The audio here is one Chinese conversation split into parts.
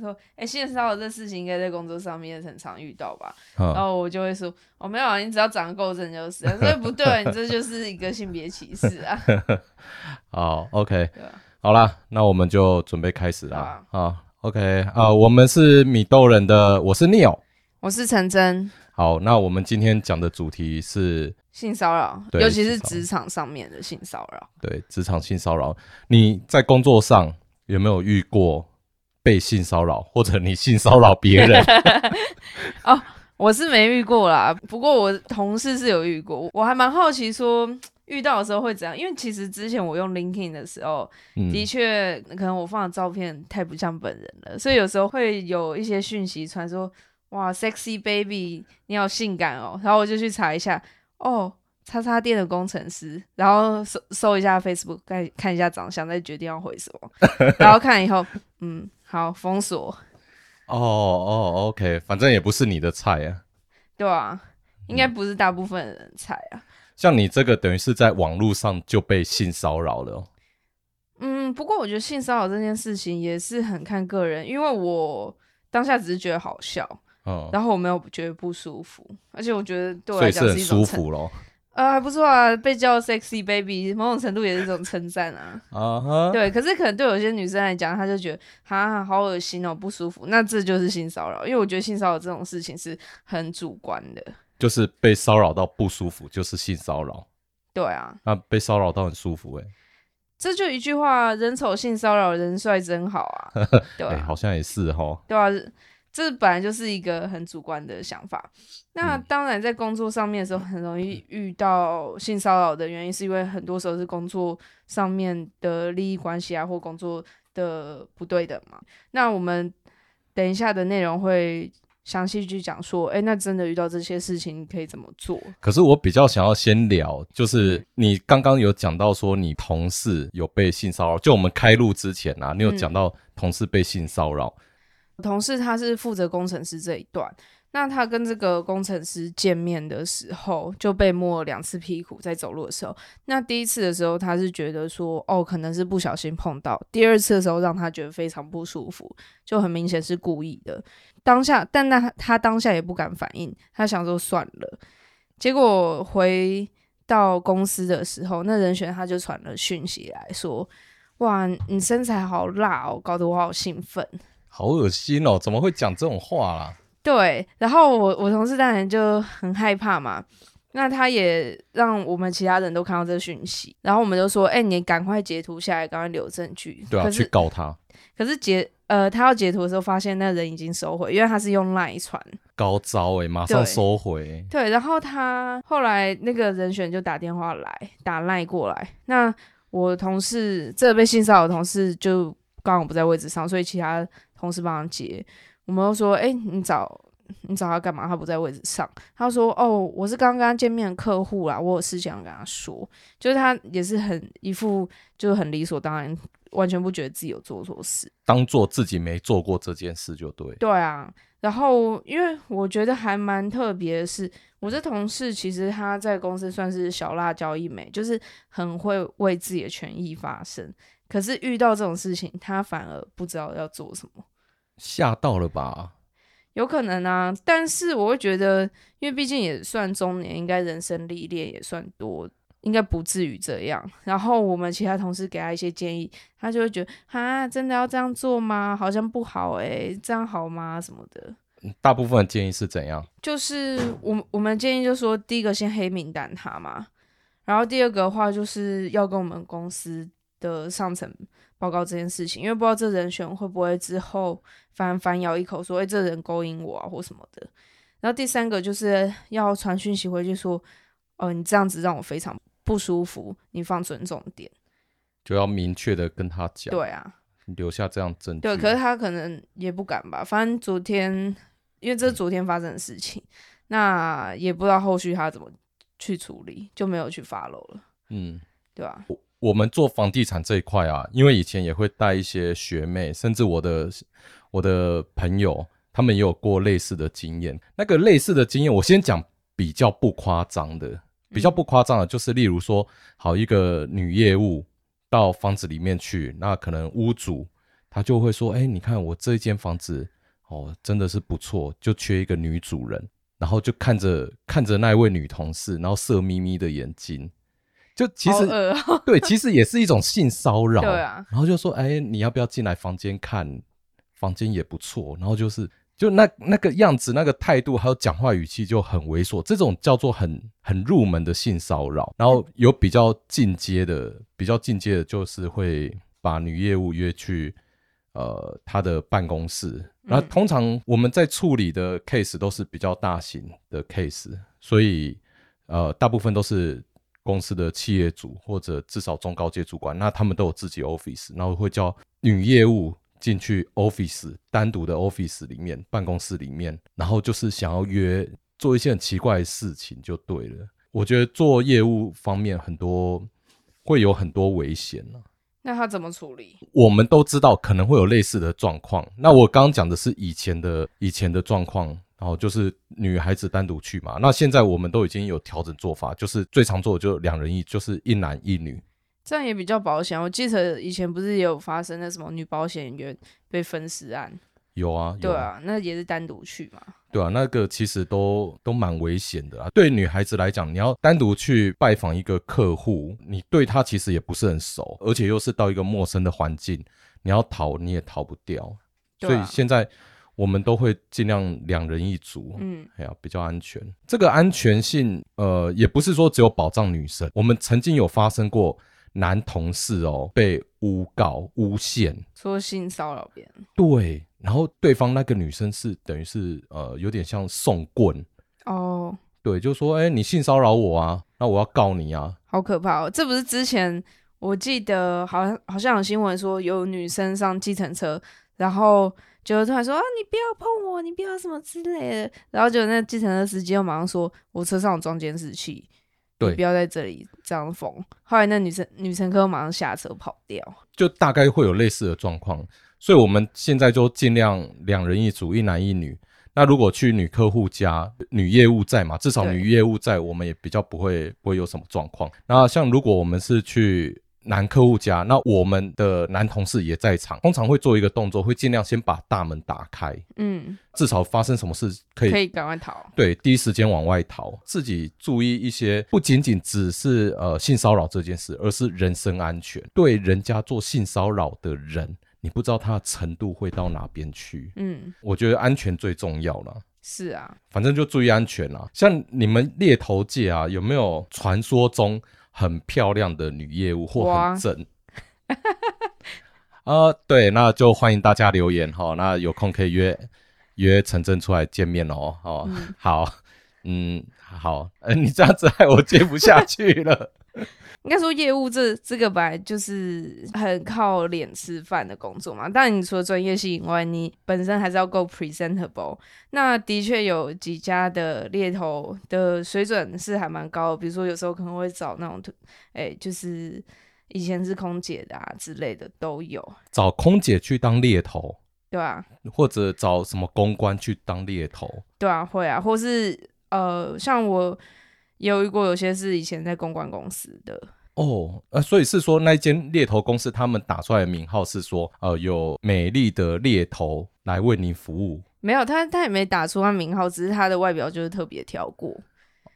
说，哎、欸，性骚扰这事情应该在工作上面很常遇到吧？嗯、然后我就会说，哦，没有啊，你只要长得够正就是。所以不对，你这就是一个性别歧视啊。好，OK，好啦，那我们就准备开始啦。好啊，好，OK 啊，我们是米豆人的，我是 Neil，我是陈真。好，那我们今天讲的主题是性骚扰，尤其是职场上面的性骚扰。对，职场性骚扰，你在工作上有没有遇过被性骚扰，或者你性骚扰别人？哦，我是没遇过啦，不过我同事是有遇过，我还蛮好奇说遇到的时候会怎样，因为其实之前我用 LinkedIn 的时候，嗯、的确可能我放的照片太不像本人了，所以有时候会有一些讯息传说。哇，sexy baby，你好性感哦！然后我就去查一下，哦，叉叉店的工程师，然后搜搜一下 Facebook，看看一下长相，再决定要回什么。然后看以后，嗯，好，封锁。哦哦，OK，反正也不是你的菜啊。对啊，应该不是大部分人的菜啊。像你这个，等于是在网络上就被性骚扰了哦。嗯，不过我觉得性骚扰这件事情也是很看个人，因为我当下只是觉得好笑。嗯，然后我没有觉得不舒服，而且我觉得对我来讲是一种很舒服咯。呃，还不错啊，被叫 sexy baby，某种程度也是一种称赞啊。啊哈，对，可是可能对有些女生来讲，她就觉得啊好恶心哦，不舒服。那这就是性骚扰，因为我觉得性骚扰这种事情是很主观的，就是被骚扰到不舒服就是性骚扰。对啊，那被骚扰到很舒服哎、欸，这就一句话，人丑性骚扰，人帅真好啊。对啊、欸，好像也是哈。对啊。这本来就是一个很主观的想法。那当然，在工作上面的时候，很容易遇到性骚扰的原因，是因为很多时候是工作上面的利益关系啊，或工作的不对等嘛。那我们等一下的内容会详细去讲说，哎，那真的遇到这些事情，你可以怎么做？可是我比较想要先聊，就是你刚刚有讲到说你同事有被性骚扰，就我们开录之前啊，你有讲到同事被性骚扰。嗯同事他是负责工程师这一段，那他跟这个工程师见面的时候就被摸了两次屁股，在走路的时候。那第一次的时候他是觉得说，哦，可能是不小心碰到；第二次的时候让他觉得非常不舒服，就很明显是故意的。当下，但那他当下也不敢反应，他想说算了。结果回到公司的时候，那人选他就传了讯息来说，哇，你身材好辣哦，搞得我好兴奋。好恶心哦！怎么会讲这种话啦？对，然后我我同事当然就很害怕嘛。那他也让我们其他人都看到这个讯息，然后我们就说：“哎、欸，你赶快截图下来，赶快留证据。”对啊，去告他。可是截呃，他要截图的时候，发现那人已经收回，因为他是用 LINE 传。高招哎、欸，马上收回。对，然后他后来那个人选就打电话来，打 LINE 过来。那我同事这个被性骚扰的同事就刚好不在位置上，所以其他。同事帮他接，我们又说：“哎、欸，你找你找他干嘛？他不在位置上。”他说：“哦，我是刚刚见面的客户啦，我有事想跟他说。”就是他也是很一副就是很理所当然，完全不觉得自己有做错事，当做自己没做过这件事就对。对啊，然后因为我觉得还蛮特别的是，我这同事其实他在公司算是小辣椒一枚，就是很会为自己的权益发声。可是遇到这种事情，他反而不知道要做什么。吓到了吧？有可能啊，但是我会觉得，因为毕竟也算中年，应该人生历练也算多，应该不至于这样。然后我们其他同事给他一些建议，他就会觉得啊，真的要这样做吗？好像不好诶，这样好吗？什么的。大部分的建议是怎样？就是我我们建议就是说，第一个先黑名单他嘛，然后第二个的话就是要跟我们公司的上层报告这件事情，因为不知道这人选会不会之后反反咬一口说，哎、欸，这人勾引我啊，或什么的。然后第三个就是要传讯息回去说，哦、呃，你这样子让我非常不舒服，你放尊重点，就要明确的跟他讲。对啊，留下这样证据。对，可是他可能也不敢吧，反正昨天因为这是昨天发生的事情，嗯、那也不知道后续他怎么去处理，就没有去 follow 了。嗯，对吧、啊？我们做房地产这一块啊，因为以前也会带一些学妹，甚至我的我的朋友，他们也有过类似的经验。那个类似的经验，我先讲比较不夸张的，比较不夸张的，就是例如说，好一个女业务到房子里面去，那可能屋主他就会说：“哎、欸，你看我这一间房子哦，真的是不错，就缺一个女主人。”然后就看着看着那一位女同事，然后色眯眯的眼睛，就其实、哦、对，其实也是一种性骚扰。对啊，然后就说：“哎、欸，你要不要进来房间看？房间也不错。”然后就是就那那个样子、那个态度，还有讲话语气就很猥琐。这种叫做很很入门的性骚扰。然后有比较进阶的，比较进阶的就是会把女业务约去。呃，他的办公室，然后通常我们在处理的 case 都是比较大型的 case，所以呃，大部分都是公司的企业主或者至少中高阶主管，那他们都有自己 office，然后会叫女业务进去 office 单独的 office 里面办公室里面，然后就是想要约做一些很奇怪的事情就对了。我觉得做业务方面很多会有很多危险呢。那他怎么处理？我们都知道可能会有类似的状况。那我刚刚讲的是以前的以前的状况，然后就是女孩子单独去嘛。那现在我们都已经有调整做法，就是最常做的就两人一，就是一男一女，这样也比较保险。我记得以前不是也有发生那什么女保险员被分尸案？有啊，对啊，那也是单独去嘛。对啊，那个其实都都蛮危险的啊。对女孩子来讲，你要单独去拜访一个客户，你对他其实也不是很熟，而且又是到一个陌生的环境，你要逃你也逃不掉。啊、所以现在我们都会尽量两人一组，嗯，哎呀，比较安全。这个安全性，呃，也不是说只有保障女生。我们曾经有发生过男同事哦被诬告诬陷，说性骚扰别人，对。然后对方那个女生是等于是呃有点像送棍哦，oh. 对，就说哎，你性骚扰我啊，那我要告你啊，好可怕哦！这不是之前我记得好像好像有新闻说有女生上计程车，然后就突然说啊，你不要碰我，你不要什么之类的，然后就那计程车司机又马上说，我车上有装监视器，对，不要在这里这样疯。后来那女生女乘客马上下车跑掉，就大概会有类似的状况。所以我们现在就尽量两人一组，一男一女。那如果去女客户家，女业务在嘛，至少女业务在，我们也比较不会不会有什么状况。那像如果我们是去男客户家，那我们的男同事也在场，通常会做一个动作，会尽量先把大门打开，嗯，至少发生什么事可以可以赶快逃，对，第一时间往外逃，自己注意一些，不仅仅只是呃性骚扰这件事，而是人身安全，对人家做性骚扰的人。你不知道他的程度会到哪边去，嗯，我觉得安全最重要了。是啊，反正就注意安全啦。像你们猎头界啊，有没有传说中很漂亮的女业务或很正？啊 对，那就欢迎大家留言哈。那有空可以约约陈真出来见面哦。哦，嗯好，嗯，好，呃，你这样子害我接不下去了。应该说，业务这这个本来就是很靠脸吃饭的工作嘛。当然，你除了专业性以外，你本身还是要够 presentable。那的确有几家的猎头的水准是还蛮高的，比如说有时候可能会找那种，哎、欸，就是以前是空姐的啊之类的都有。找空姐去当猎头，对啊，或者找什么公关去当猎头，对啊，会啊，或是呃，像我。也有遇过，有些是以前在公关公司的哦，呃，所以是说那间猎头公司他们打出来的名号是说，呃，有美丽的猎头来为您服务。没有，他他也没打出他名号，只是他的外表就是特别挑过。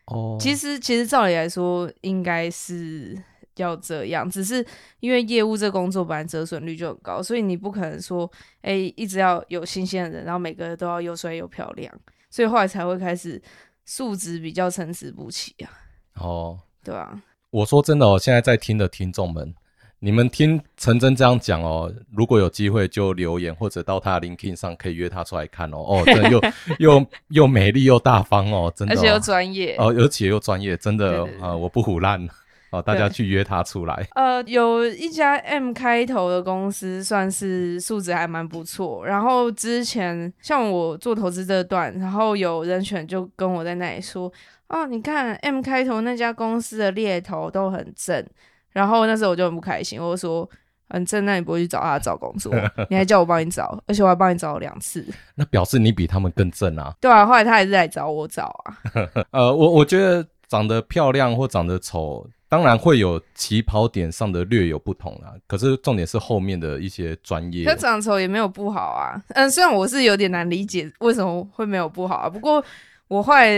哦，其实其实照理来说应该是要这样，只是因为业务这工作本来折损率就很高，所以你不可能说，哎，一直要有新鲜的人，然后每个人都要又帅又漂亮，所以后来才会开始。素质比较参差不齐啊。哦，对啊。我说真的哦，现在在听的听众们，你们听陈真这样讲哦，如果有机会就留言或者到他的 LinkedIn 上可以约他出来看哦。哦，真的又又又美丽又大方哦，真的、哦，而且又专业哦，而且又专业，真的啊、呃，我不胡烂。哦，大家去约他出来。呃，有一家 M 开头的公司，算是素质还蛮不错。然后之前像我做投资这段，然后有人选就跟我在那里说：“哦，你看 M 开头那家公司的猎头都很正。”然后那时候我就很不开心，我就说：“很正，那你不会去找他找工作？你还叫我帮你找，而且我还帮你找了两次。”那表示你比他们更正啊？对啊，后来他还是来找我找啊。呃，我我觉得长得漂亮或长得丑。当然会有起跑点上的略有不同啦，可是重点是后面的一些专业。可长得丑也没有不好啊，嗯，虽然我是有点难理解为什么会没有不好啊，不过我后来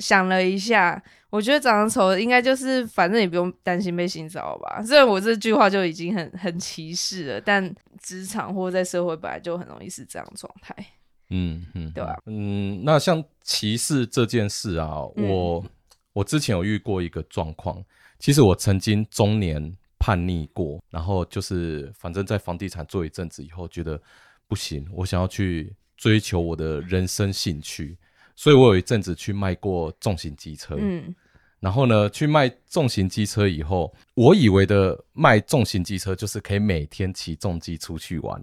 想了一下，我觉得长得丑应该就是反正也不用担心被性骚扰吧。虽然我这句话就已经很很歧视了，但职场或者在社会本来就很容易是这样状态。嗯嗯，对吧？嗯，那像歧视这件事啊，嗯、我我之前有遇过一个状况。其实我曾经中年叛逆过，然后就是反正在房地产做一阵子以后，觉得不行，我想要去追求我的人生兴趣，所以我有一阵子去卖过重型机车。嗯，然后呢，去卖重型机车以后，我以为的卖重型机车就是可以每天骑重机出去玩。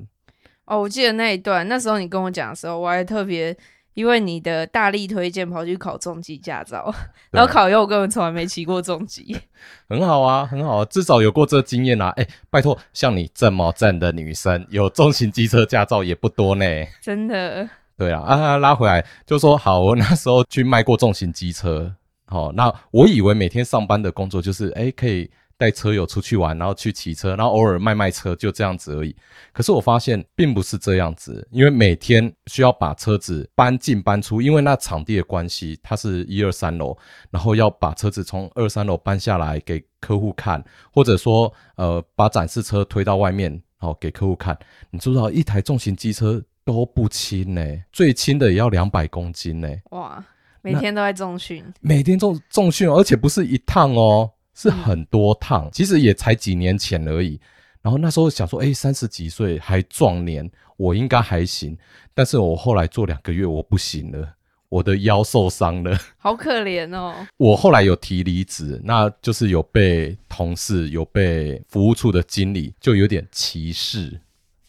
哦，我记得那一段，那时候你跟我讲的时候，我还特别。因为你的大力推荐，跑去考重机驾照，然后考以后我根本从来没骑过重机，很好啊，很好啊，至少有过这经验啊。哎、欸，拜托，像你这么正的女生，有重型机车驾照也不多呢。真的。对啊，啊，拉回来就说好，我那时候去卖过重型机车，好，那我以为每天上班的工作就是，哎、欸，可以。带车友出去玩，然后去骑车，然后偶尔卖卖车，就这样子而已。可是我发现并不是这样子，因为每天需要把车子搬进搬出，因为那场地的关系，它是一二三楼，然后要把车子从二三楼搬下来给客户看，或者说呃把展示车推到外面，然后给客户看。你知不知道一台重型机车都不轻呢、欸？最轻的也要两百公斤呢、欸。哇，每天都在重训，每天重重训，而且不是一趟哦。是很多趟，其实也才几年前而已。然后那时候想说，哎，三十几岁还壮年，我应该还行。但是我后来做两个月，我不行了，我的腰受伤了，好可怜哦。我后来有提离职，那就是有被同事、有被服务处的经理就有点歧视。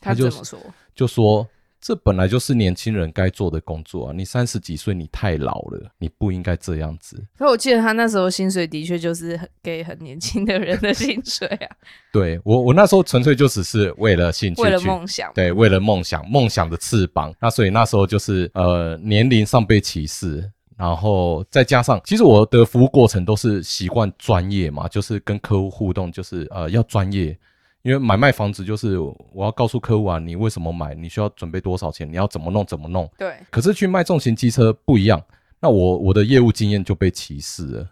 他就怎么说？就说。这本来就是年轻人该做的工作啊！你三十几岁，你太老了，你不应该这样子。可我记得他那时候薪水的确就是很给很年轻的人的薪水啊。对我，我那时候纯粹就只是为了兴趣，为了梦想。对，为了梦想，梦想的翅膀。那所以那时候就是呃年龄上被歧视，然后再加上，其实我的服务过程都是习惯专业嘛，就是跟客户互动，就是呃要专业。因为买卖房子就是我要告诉客户啊，你为什么买，你需要准备多少钱，你要怎么弄怎么弄。对。可是去卖重型机车不一样，那我我的业务经验就被歧视了。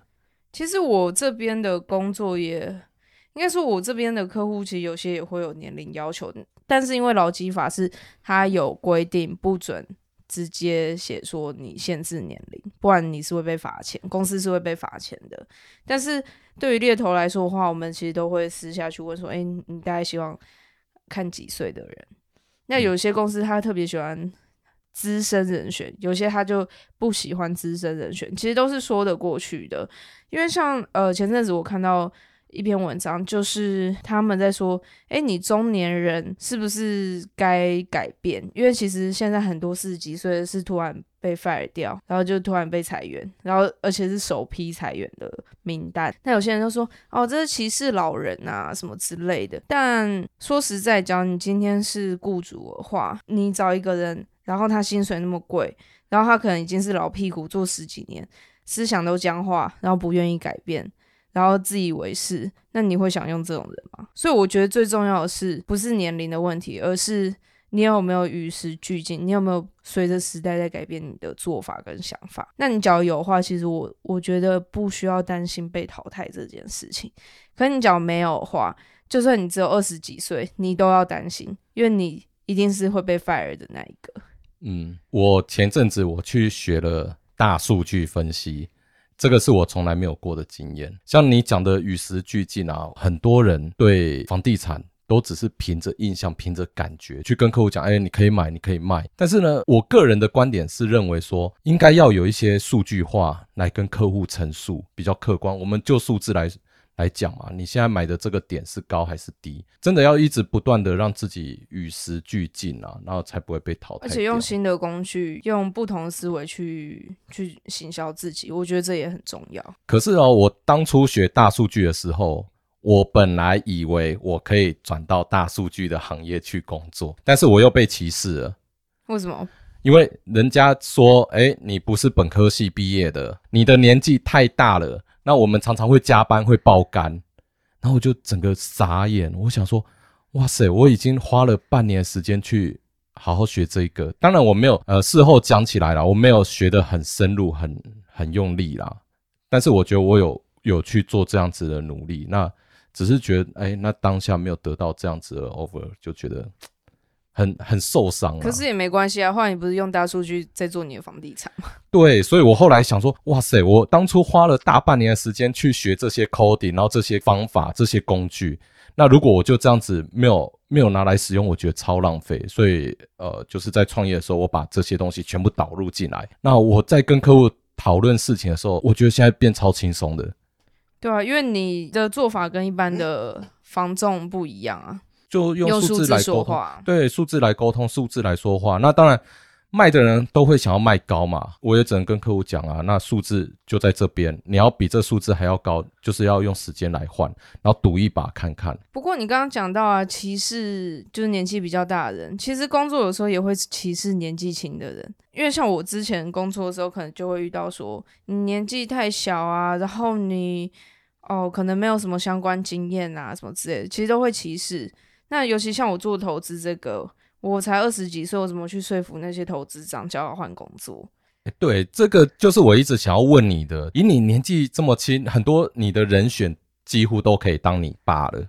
其实我这边的工作也应该说，我这边的客户其实有些也会有年龄要求，但是因为劳基法是它有规定不准。直接写说你限制年龄，不然你是会被罚钱，公司是会被罚钱的。但是对于猎头来说的话，我们其实都会私下去问说，哎、欸，你大概希望看几岁的人？那有些公司他特别喜欢资深人选，有些他就不喜欢资深人选，其实都是说得过去的。因为像呃前阵子我看到。一篇文章就是他们在说，哎，你中年人是不是该改变？因为其实现在很多四十几岁的是突然被 fire 掉，然后就突然被裁员，然后而且是首批裁员的名单。那有些人就说，哦，这是歧视老人啊，什么之类的。但说实在讲，你今天是雇主的话，你找一个人，然后他薪水那么贵，然后他可能已经是老屁股做十几年，思想都僵化，然后不愿意改变。然后自以为是，那你会想用这种人吗？所以我觉得最重要的是不是年龄的问题，而是你有没有与时俱进，你有没有随着时代在改变你的做法跟想法。那你只要有的话，其实我我觉得不需要担心被淘汰这件事情。可你只要没有的话，就算你只有二十几岁，你都要担心，因为你一定是会被 fire 的那一个。嗯，我前阵子我去学了大数据分析。这个是我从来没有过的经验。像你讲的与时俱进啊，很多人对房地产都只是凭着印象、凭着感觉去跟客户讲，哎，你可以买，你可以卖。但是呢，我个人的观点是认为说，应该要有一些数据化来跟客户陈述，比较客观。我们就数字来。来讲嘛，你现在买的这个点是高还是低？真的要一直不断的让自己与时俱进啊，然后才不会被淘汰。而且用新的工具，用不同的思维去去行销自己，我觉得这也很重要。可是哦，我当初学大数据的时候，我本来以为我可以转到大数据的行业去工作，但是我又被歧视了。为什么？因为人家说，哎，你不是本科系毕业的，你的年纪太大了。那我们常常会加班，会爆肝，然后我就整个傻眼，我想说，哇塞，我已经花了半年时间去好好学这个，当然我没有，呃，事后讲起来了，我没有学得很深入，很很用力啦，但是我觉得我有有去做这样子的努力，那只是觉得，哎，那当下没有得到这样子的 offer，就觉得。很很受伤，可是也没关系啊。后来你不是用大数据在做你的房地产吗？对，所以我后来想说，哇塞，我当初花了大半年的时间去学这些 coding，然后这些方法、这些工具，那如果我就这样子没有没有拿来使用，我觉得超浪费。所以呃，就是在创业的时候，我把这些东西全部导入进来。那我在跟客户讨论事情的时候，我觉得现在变超轻松的。对啊，因为你的做法跟一般的房仲不一样啊。就用数字来沟通，对，数字来沟通，数字来说话。那当然，卖的人都会想要卖高嘛。我也只能跟客户讲啊，那数字就在这边，你要比这数字还要高，就是要用时间来换，然后赌一把看看。不过你刚刚讲到啊，歧视就是年纪比较大的人，其实工作有时候也会歧视年纪轻的人，因为像我之前工作的时候，可能就会遇到说你年纪太小啊，然后你哦可能没有什么相关经验啊，什么之类的，其实都会歧视。那尤其像我做投资这个，我才二十几岁，我怎么去说服那些投资长叫我换工作？欸，对，这个就是我一直想要问你的。以你年纪这么轻，很多你的人选几乎都可以当你爸了，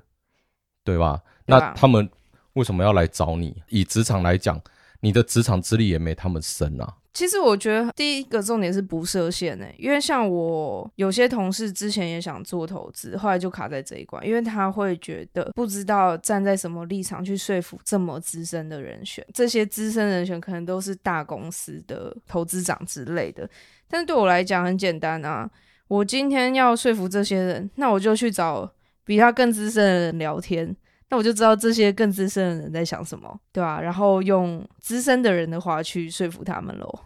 对吧？对吧？那他们为什么要来找你？以职场来讲，你的职场资历也没他们深啊。其实我觉得第一个重点是不设限诶，因为像我有些同事之前也想做投资，后来就卡在这一关，因为他会觉得不知道站在什么立场去说服这么资深的人选，这些资深人选可能都是大公司的投资长之类的。但是对我来讲很简单啊，我今天要说服这些人，那我就去找比他更资深的人聊天，那我就知道这些更资深的人在想什么，对吧？然后用资深的人的话去说服他们喽。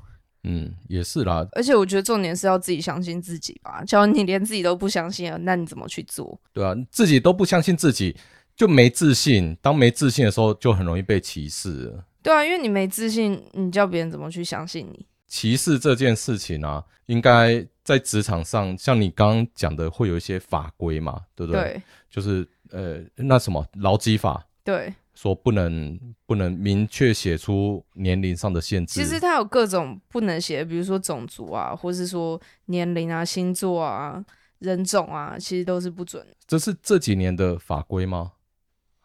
嗯，也是啦。而且我觉得重点是要自己相信自己吧。假如你连自己都不相信了，那你怎么去做？对啊，自己都不相信自己，就没自信。当没自信的时候，就很容易被歧视。对啊，因为你没自信，你叫别人怎么去相信你？歧视这件事情啊，应该在职场上，像你刚刚讲的，会有一些法规嘛，对不对？对。就是呃，那什么劳基法。对。说不能不能明确写出年龄上的限制。其实它有各种不能写，比如说种族啊，或是说年龄啊、星座啊、人种啊，其实都是不准。这是这几年的法规吗？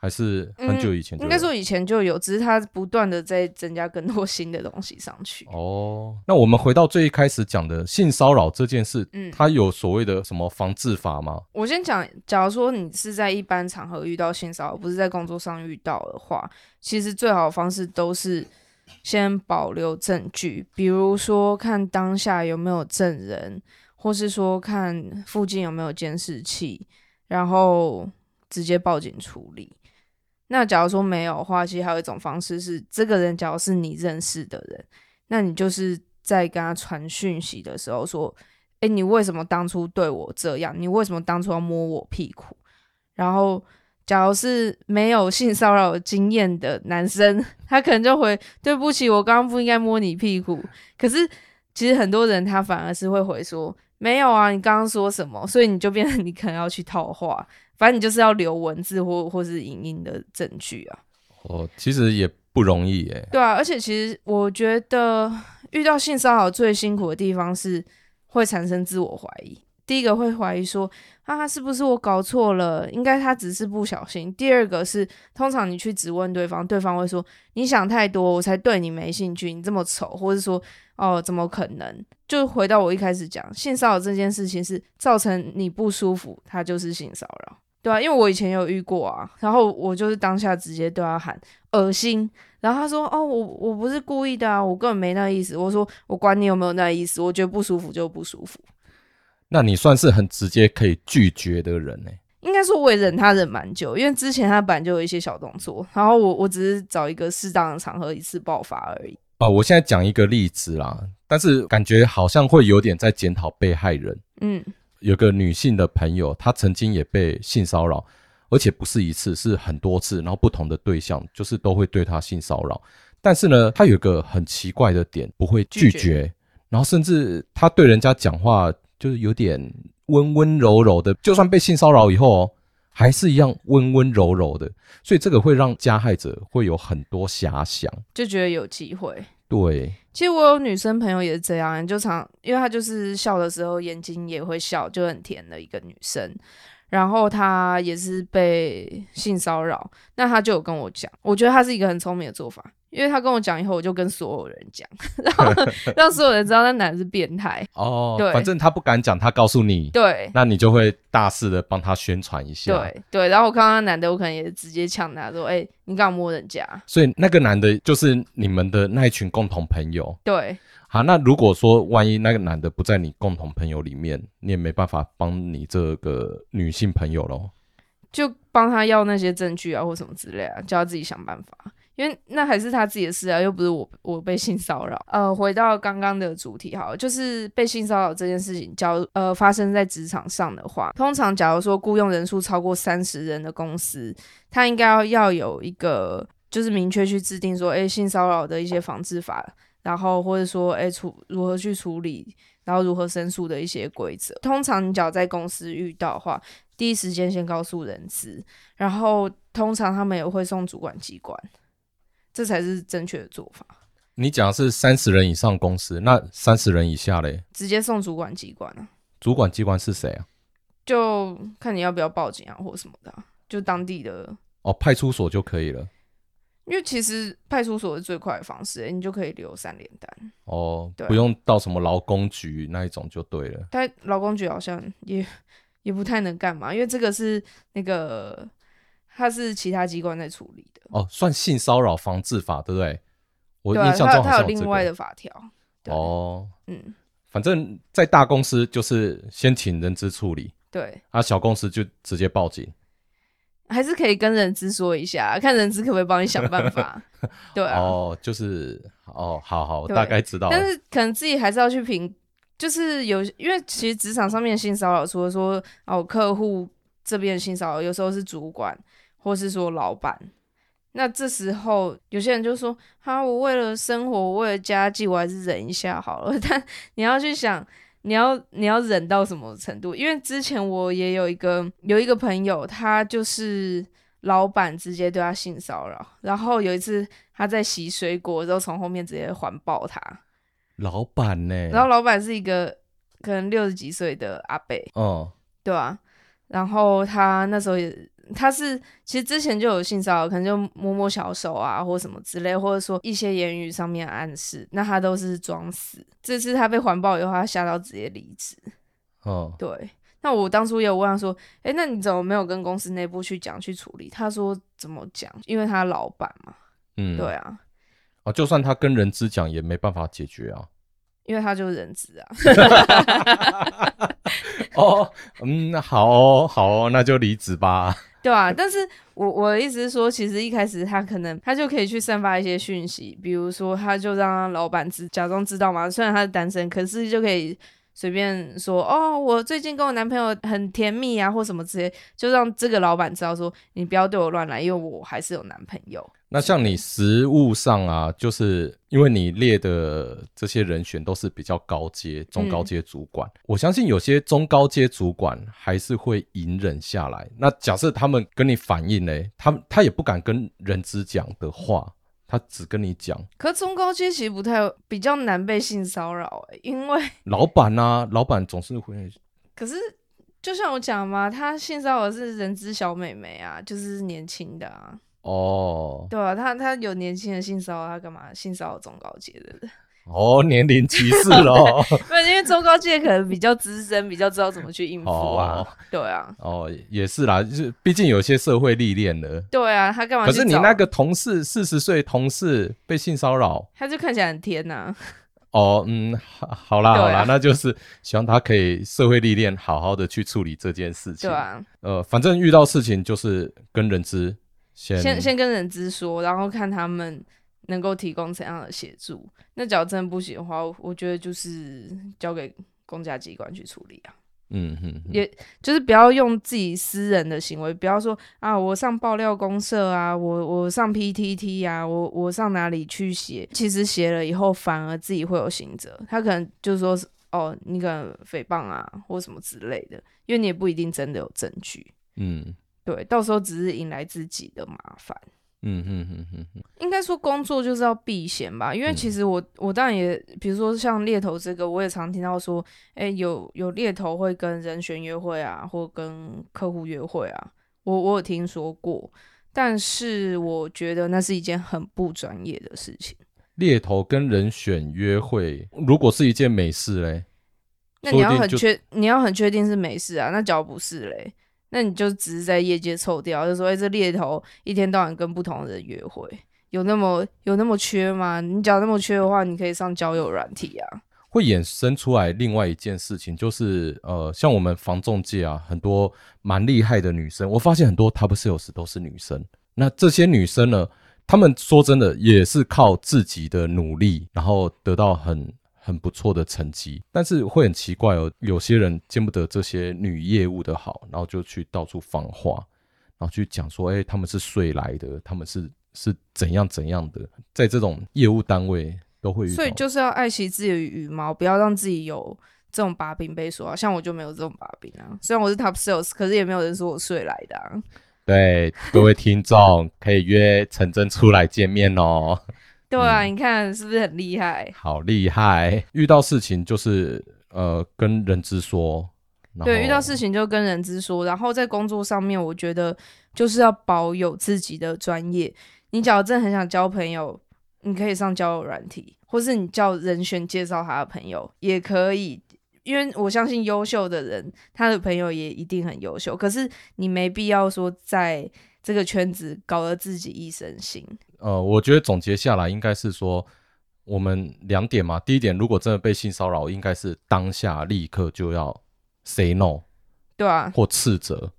还是很久以前应该说以前就有，只是它不断的在增加更多新的东西上去。哦，那我们回到最一开始讲的性骚扰这件事，嗯，它有所谓的什么防治法吗？我先讲，假如说你是在一般场合遇到性骚扰，不是在工作上遇到的话，其实最好的方式都是先保留证据，比如说看当下有没有证人，或是说看附近有没有监视器，然后直接报警处理。那假如说没有的话，其实还有一种方式是，这个人假如是你认识的人，那你就是在跟他传讯息的时候说：“诶，你为什么当初对我这样？你为什么当初要摸我屁股？”然后，假如是没有性骚扰经验的男生，他可能就回：“对不起，我刚刚不应该摸你屁股。”可是，其实很多人他反而是会回说：“没有啊，你刚刚说什么？”所以你就变成你可能要去套话。反正你就是要留文字或或是影音的证据啊。哦，其实也不容易耶。对啊，而且其实我觉得遇到性骚扰最辛苦的地方是会产生自我怀疑。第一个会怀疑说啊，是不是我搞错了？应该他只是不小心。第二个是，通常你去质问对方，对方会说你想太多，我才对你没兴趣。你这么丑，或者说哦，怎么可能？就回到我一开始讲，性骚扰这件事情是造成你不舒服，它就是性骚扰。对啊，因为我以前有遇过啊，然后我就是当下直接对他喊恶心，然后他说：“哦，我我不是故意的啊，我根本没那意思。”我说：“我管你有没有那意思，我觉得不舒服就不舒服。”那你算是很直接可以拒绝的人呢？应该说我也忍他忍蛮久，因为之前他本来就有一些小动作，然后我我只是找一个适当的场合一次爆发而已。哦，我现在讲一个例子啦，但是感觉好像会有点在检讨被害人。嗯。有个女性的朋友，她曾经也被性骚扰，而且不是一次，是很多次，然后不同的对象就是都会对她性骚扰。但是呢，她有一个很奇怪的点，不会拒绝，拒绝，然后甚至她对人家讲话就是有点温温柔柔的，就算被性骚扰以后，哦还是一样温温柔柔的，所以这个会让加害者会有很多遐想，就觉得有机会。对，其实我有女生朋友也是这样，就常因为她就是笑的时候眼睛也会笑，就很甜的一个女生。然后她也是被性骚扰，那她就有跟我讲，我觉得她是一个很聪明的做法。因为他跟我讲以后，我就跟所有人讲，然后 让所有人知道那男的是变态。哦，对，反正他不敢讲，他告诉你，对，那你就会大肆的帮他宣传一下。对对，然后我看到那男的，我可能也直接呛他说：“哎、欸，你干嘛摸人家？”所以那个男的就是你们的那一群共同朋友。对，好，那如果说万一那个男的不在你共同朋友里面，你也没办法帮你这个女性朋友喽，就帮他要那些证据啊，或什么之类啊，叫他自己想办法。因为那还是他自己的事啊，又不是我我被性骚扰。呃，回到刚刚的主题好，就是被性骚扰这件事情，假如呃发生在职场上的话，通常假如说雇佣人数超过三十人的公司，他应该要要有一个就是明确去制定说，诶，性骚扰的一些防治法，然后或者说，诶，处如何去处理，然后如何申诉的一些规则。通常你只要在公司遇到的话，第一时间先告诉人资，然后通常他们也会送主管机关。这才是正确的做法。你讲的是三十人以上公司，那三十人以下嘞？直接送主管机关啊。主管机关是谁啊？就看你要不要报警啊，或什么的啊，就当地的。哦，派出所就可以了。因为其实派出所是最快的方式，欸，你就可以留三联单。哦，不用到什么劳工局那一种就对了。但劳工局好像也也不太能干嘛，因为这个是那个。他是其他机关在处理的哦，算性骚扰防治法对不对？我印象中他有另外的法条。哦，嗯，反正在大公司就是先请人资处理，对，啊，小公司就直接报警，还是可以跟人资说一下，看人资可不可以帮你想办法。对啊，哦，就是哦，好好，大概知道，但是可能自己还是要去评，就是有，因为其实职场上面性骚扰，除了说哦客户这边性骚扰，有时候是主管。或是说老板，那这时候有些人就说：“哈，我为了生活，我为了家计，我还是忍一下好了。”但你要去想，你要你要忍到什么程度？因为之前我也有一个有一个朋友，他就是老板直接对他性骚扰，然后有一次他在洗水果，然后从后面直接环抱他。老板呢？然后老板是一个可能六十几岁的阿伯，哦，对啊，然后他那时候也。他是其实之前就有性骚扰，可能就摸摸小手啊，或什么之类，或者说一些言语上面暗示，那他都是装死。这次他被环抱以后，他吓到直接离职。哦，对。那我当初也有问他说：“哎，那你怎么没有跟公司内部去讲去处理？”他说：“怎么讲？因为他老板嘛。”嗯，对啊。哦，就算他跟人资讲，也没办法解决啊。因为他就是人质啊。哦，嗯，好哦，好哦，那就离职吧。对啊，但是我我的意思是说，其实一开始他可能他就可以去散发一些讯息，比如说他就让老板知假装知道嘛，虽然他是单身，可是就可以随便说哦，我最近跟我男朋友很甜蜜啊，或什么之类，就让这个老板知道说你不要对我乱来，因为我还是有男朋友。那像你实务上啊，就是因为你列的这些人选都是比较高阶、中高阶主管，嗯，我相信有些中高阶主管还是会隐忍下来。那假设他们跟你反映呢，他他也不敢跟人资讲的话，他只跟你讲。可中高阶其实不太比较难被性骚扰，欸，因为 老板啊，老板总是会。可是就像我讲嘛，他性骚扰是人之小美眉啊，就是年轻的啊。哦，对啊，他他有年轻人性骚扰，他干嘛性骚扰中高阶的人？哦，年龄歧视 咯。不是因为中高阶可能比较资深，比较知道怎么去应付啊。哦、对啊。哦，也是啦，就是毕竟有些社会历练了。对啊，他干嘛？可是你那个同事四十岁同事被性骚扰，他就看起来很甜呐、啊。哦，嗯，好啦、啊、好啦，那就是希望他可以社会历练，好好的去处理这件事情。对啊。呃，反正遇到事情就是跟人资。先先，先跟人资说，然后看他们能够提供怎样的协助。那假如真的不行的话，我觉得就是交给公家机关去处理啊。嗯哼，也就是不要用自己私人的行为，不要说啊，我上爆料公社啊，我我上 PTT 啊，我我上哪里去写？其实写了以后，反而自己会有刑责。他可能就是说是哦，你可能诽谤啊，或什么之类的，因为你也不一定真的有证据。嗯。对，到时候只是引来自己的麻烦。嗯嗯嗯嗯嗯，应该说工作就是要避嫌吧，因为其实我、嗯、我当然也，比如说像猎头这个，我也常听到说，哎、欸，有有猎头会跟人选约会啊，或跟客户约会啊，我我有听说过，但是我觉得那是一件很不专业的事情。猎头跟人选约会，如果是一件美事嘞，那你要很确，你要很确定是美事啊，那假如不是嘞？那你就只是在业界臭掉，就说哎、这猎头一天到晚跟不同的人约会，有那么有那么缺吗？你讲那么缺的话，你可以上交友软体啊。会衍生出来另外一件事情，就是呃，像我们防重界啊，很多蛮厉害的女生，我发现很多 top sales 都是女生。那这些女生呢，她们说真的也是靠自己的努力，然后得到很。很不错的成绩，但是会很奇怪哦。有些人见不得这些女业务的好，然后就去到处放话，然后去讲说：“哎、欸，他们是睡来的，他们是是怎样怎样的。”在这种业务单位都会，所以就是要爱惜自己的羽毛，不要让自己有这种把柄被说啊。像我就没有这种把柄啊。虽然我是 top sales，可是也没有人说我睡来的啊。对，各位听众可以约陈真出来见面哦。对啊，嗯、你看是不是很厉害？好厉害！遇到事情就是呃跟人资说，对，遇到事情就跟人资说。然后在工作上面，我觉得就是要保有自己的专业。你假如真的很想交朋友，你可以上交友软体，或是你叫人选介绍他的朋友也可以。因为我相信优秀的人，他的朋友也一定很优秀。可是你没必要说在这个圈子搞得自己一身腥。呃，我觉得总结下来应该是说，我们两点嘛。第一点，如果真的被性骚扰，应该是当下立刻就要 say no，对啊，或斥责，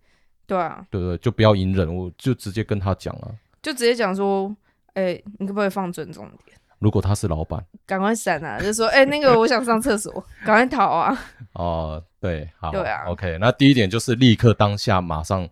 对啊，对对，就不要隐忍，我就直接跟他讲啊，就直接讲说，哎、欸，你可不可以放尊重点？如果他是老板，赶快闪啊！就说，哎、欸，那个我想上厕所，赶快逃啊！哦，对，好，对啊，OK。那第一点就是立刻当下马上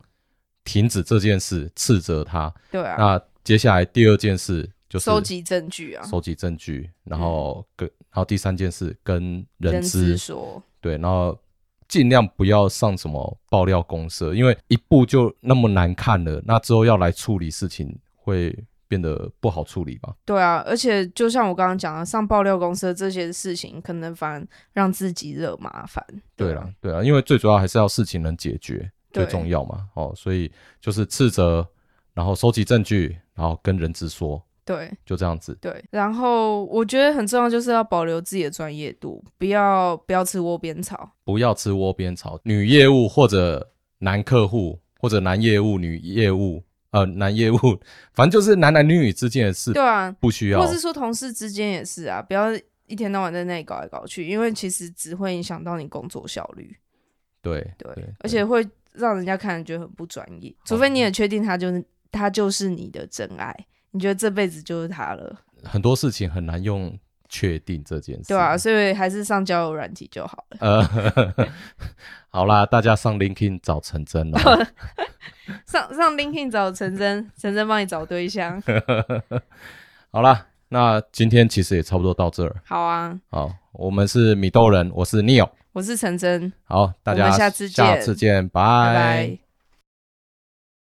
停止这件事，斥责他，对啊，那。接下来第二件事就是收集证据啊，收集证据，然后跟、嗯、然后第三件事跟人资说，对，然后尽量不要上什么爆料公社，因为一步就那么难看了，那之后要来处理事情会变得不好处理吧？对啊，而且就像我刚刚讲的，上爆料公社这些事情，可能反而让自己惹麻烦。对啊，对啊，因为最主要还是要事情能解决最重要嘛。哦，所以就是斥责，然后收集证据。然后跟人资说，对，就这样子。对，然后我觉得很重要，就是要保留自己的专业度，不要不要吃窝边草，不要吃窝边草。女业务或者男客户，或者男业务、女业务，呃，男业务，反正就是男男女女之间的事。对啊，不需要。或是说同事之间也是啊，不要一天到晚在那里搞来搞去，因为其实只会影响到你工作效率。对对，对，而且会让人家看着觉得很不专业，除非你也确定他就是。他就是你的真爱，你觉得这辈子就是他了。很多事情很难用确定这件事，对啊，所以还是上交友软体就好了。呃，好啦，大家上 LinkedIn 找陈真了。上上 LinkedIn 找陈真，陈真帮你找对象。好啦，那今天其实也差不多到这儿。好啊，好，我们是米豆人，我是 Neil，我是陈真。好，大家下次见，下次见，拜拜。